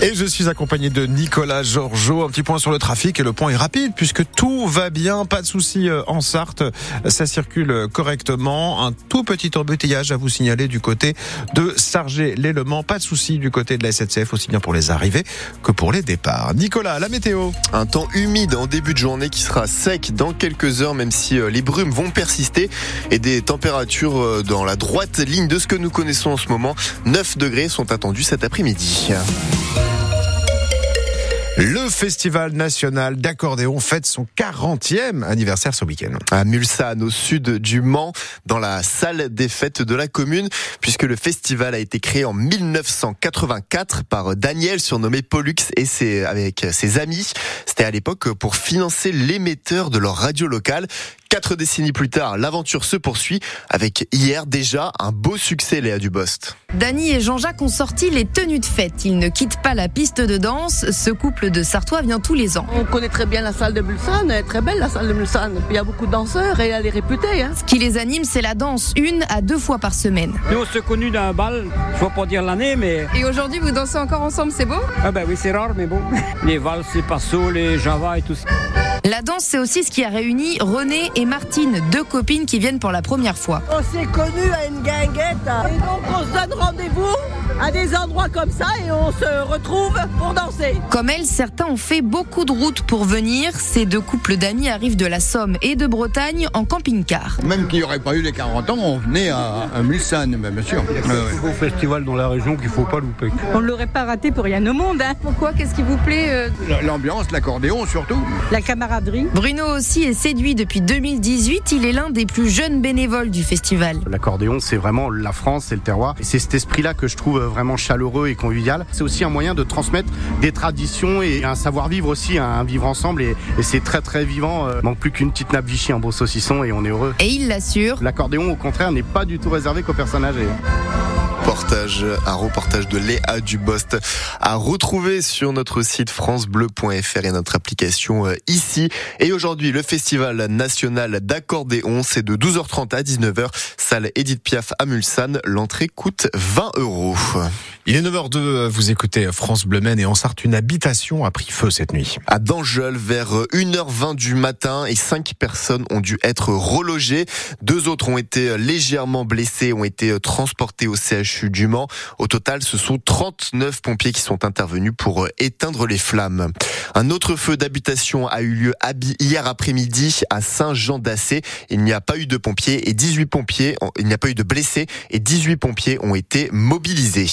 Et je suis accompagné de Nicolas Georgeot. Un petit point sur le trafic et le point est rapide puisque tout va bien, pas de souci euh, en Sarthe. Ça circule correctement. Un tout petit embouteillage à vous signaler du côté de Sargé-l'Élement. Pas de souci du côté de la SNCF, aussi bien pour les arrivées que pour les départs. Nicolas, la météo. Un temps humide en début de journée qui sera sec dans quelques heures, même si euh, les brumes vont persister et des températures euh, dans la droite ligne de ce que nous connaissons en ce moment. 9 degrés sont attendus cet après-midi. Le Festival national d'accordéon fête son 40e anniversaire ce week-end. À Mulsanne, au sud du Mans, dans la salle des fêtes de la commune, puisque le festival a été créé en 1984 par Daniel, surnommé Pollux, et ses, avec ses amis. C'était à l'époque pour financer l'émetteur de leur radio locale. Quatre décennies plus tard, l'aventure se poursuit avec hier déjà un beau succès, Léa Dubost. Dany et Jean-Jacques ont sorti les tenues de fête. Ils ne quittent pas la piste de danse. Ce couple de Sartois vient tous les ans. On connaît très bien la salle de Mulsanne, elle est très belle la salle de Mulsanne. Il y a beaucoup de danseurs et elle est réputée. Hein. Ce qui les anime, c'est la danse, une à deux fois par semaine. Nous, on s'est connus d'un bal, je ne pas dire l'année, mais. Et aujourd'hui, vous dansez encore ensemble, c'est beau? Ah, ben oui, c'est rare, mais bon. Les valses, les passos, les java et tout ça. La danse, c'est aussi ce qui a réuni René et Martine, deux copines qui viennent pour la première fois. On s'est connus à une guinguette et donc on se donne rendez-vous à des endroits comme ça et on se retrouve pour danser. Comme elles, certains ont fait beaucoup de routes pour venir. Ces deux couples d'amis arrivent de la Somme et de Bretagne en camping-car. Même qu'il n'y aurait pas eu les 40 ans, on venait à, à Mulsanne, bien sûr. C'est un beau festival dans la région qu'il ne faut pas louper. On ne l'aurait pas raté pour rien au monde. Hein. Pourquoi? Qu'est-ce qui vous plaît euh? L'ambiance, l'accordéon surtout. La camaraderie. Bruno aussi est séduit depuis 2018. Il est l'un des plus jeunes bénévoles du festival. L'accordéon, c'est vraiment la France, c'est le terroir. Et c'est cet esprit-là que je trouve vraiment chaleureux et convivial. C'est aussi un moyen de transmettre des traditions et un savoir-vivre aussi, un vivre ensemble. Et, et c'est très très vivant. Euh, manque plus qu'une petite nappe Vichy, un beau saucisson et on est heureux. Et il l'assure. L'accordéon, au contraire, n'est pas du tout réservé qu'aux personnes âgées. Reportage, un reportage de Léa Dubost à retrouver sur notre site francebleu.fr et notre application euh, ici. Et aujourd'hui, le festival national d'accordéon, c'est de 12h30 à 19h, salle Edith Piaf à Mulsanne. L'entrée coûte 20 euros. Il est 9h02, vous écoutez France Bleu et en Sarthe, une habitation a pris feu cette nuit. À Dangeul, vers 1h20 du matin et 5 personnes ont dû être relogées. Deux autres ont été légèrement blessés, ont été transportés au CHU Au total, ce sont 39 pompiers qui sont intervenus pour éteindre les flammes. Un autre feu d'habitation a eu lieu hier après-midi à Saint-Jean-d'Assé. Il n'y a pas eu de pompiers et 18 pompiers, il n'y a pas eu de blessés et 18 pompiers ont été mobilisés.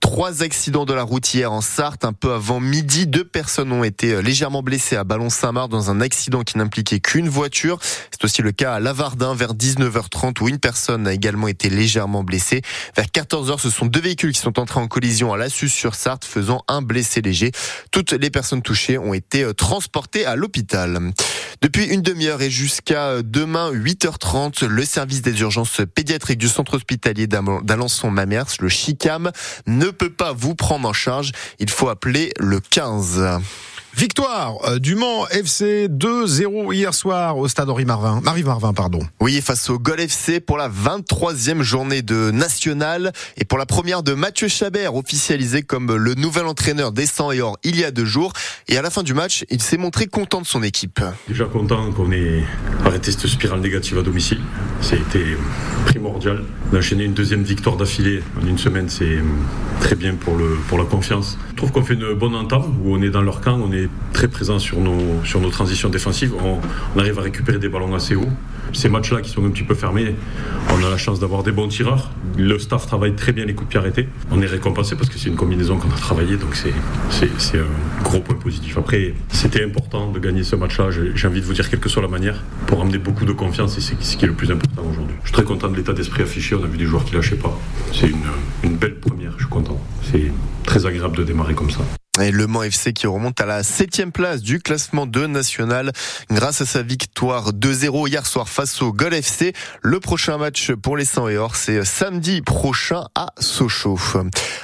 Trois accidents de la route hier en Sarthe, un peu avant midi. Deux personnes ont été légèrement blessées à Ballon-Saint-Marc dans un accident qui n'impliquait qu'une voiture. C'est aussi le cas à Lavardin vers 19h30 où une personne a également été légèrement blessée. Vers 14h, ce sont deux véhicules qui sont entrés en collision à Lassus sur Sarthe, faisant un blessé léger. Toutes les personnes touchées ont été transportées à l'hôpital. Depuis une demi-heure et jusqu'à demain 8h30, le service des urgences pédiatriques du centre hospitalier d'Alençon-Mamers, le CHICAM, ne peut pas vous prendre en charge. Il faut appeler le 15. Victoire euh, du Mans FC 2-0 hier soir au stade Henri Marvin. Marie Marvin, pardon. Oui, face au Gol FC pour la 23e journée de National et pour la première de Mathieu Chabert, officialisé comme le nouvel entraîneur des 100 et or il y a deux jours. Et à la fin du match, il s'est montré content de son équipe. Déjà content qu'on ait arrêté cette spirale négative à domicile. C'était primordial. D'enchaîner une deuxième victoire d'affilée en une semaine, c'est très bien pour, la confiance. Je trouve qu'on fait une bonne entame où on est dans leur camp, on est très présent sur nos, sur nos transitions défensives. On, on arrive à récupérer des ballons assez hauts. Ces matchs-là qui sont un petit peu fermés, on a la chance d'avoir des bons tireurs. Le staff travaille très bien les coups de pied arrêtés. On est récompensé parce que c'est une combinaison qu'on a travaillé, donc c'est un gros point positif. Après, c'était important de gagner ce match-là. J'ai envie de vous dire, quelle que soit la manière, pour amener beaucoup de confiance, et c'est ce qui est le plus important aujourd'hui. Je suis très content de l'état d'esprit affiché. On a vu des joueurs qui lâchaient pas. C'est une, une belle première. Je suis content. C'est très agréable de démarrer comme ça. Le Mans FC qui remonte à la septième place du classement de national grâce à sa victoire 2-0 hier soir face au Gol FC. Le prochain match pour les 100 et or, c'est samedi prochain à Sochaux.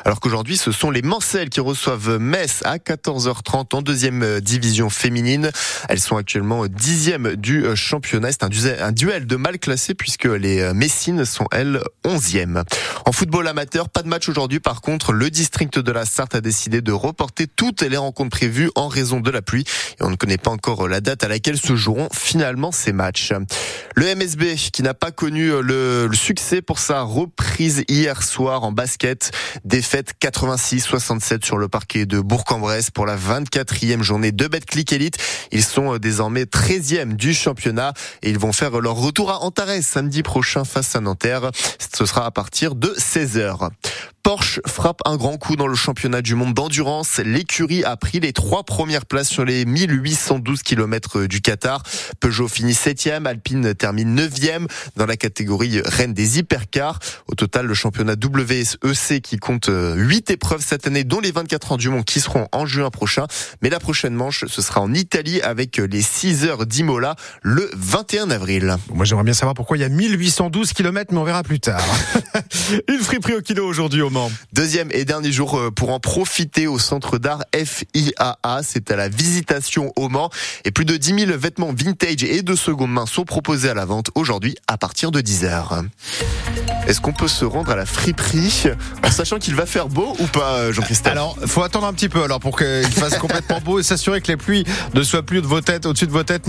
Alors qu'aujourd'hui, ce sont les Mancelles qui reçoivent Metz à 14h30 en deuxième division féminine. Elles sont actuellement dixième du championnat. C'est un duel de mal classé puisque les Messines sont elles onzième. En football amateur, pas de match aujourd'hui. Par contre, le district de la Sarthe a décidé de reporter toutes les rencontres prévues en raison de la pluie. Et on ne connaît pas encore la date à laquelle se joueront finalement ces matchs. Le MSB qui n'a pas connu le, succès pour sa reprise hier soir en basket. Défaite 86-67 sur le parquet de Bourg-en-Bresse pour la 24e journée de Betclic Elite. Ils sont désormais 13e du championnat et ils vont faire leur retour à Antares samedi prochain face à Nanterre. Ce sera à partir de 16h. Porsche frappe un grand coup dans le championnat du monde d'endurance. L'écurie a pris les trois premières places sur les 1812 km du Qatar. Peugeot finit septième, Alpine termine neuvième dans la catégorie reine des hypercars. Au total, le championnat WSEC qui compte 8 épreuves cette année, dont les 24 ans du monde qui seront en juin prochain. Mais la prochaine manche, ce sera en Italie avec les 6 heures d'Imola le 21 avril. Moi, j'aimerais bien savoir pourquoi il y a 1812 km, mais on verra plus tard. Une friperie au kilo aujourd'hui au Mans. Deuxième et dernier jour euh, pour en profiter au centre d'art FIAA. C'est à la visitation au Mans. Et plus de 10 000 vêtements vintage et de seconde main sont proposés à la vente aujourd'hui à partir de 10 heures. Est-ce qu'on peut se rendre à la friperie en sachant qu'il va faire beau ou pas, euh, Jean-Christophe? Alors, faut attendre un petit peu alors pour qu'il fasse complètement beau et s'assurer que les pluies ne soient plus de vos têtes, au-dessus de vos têtes.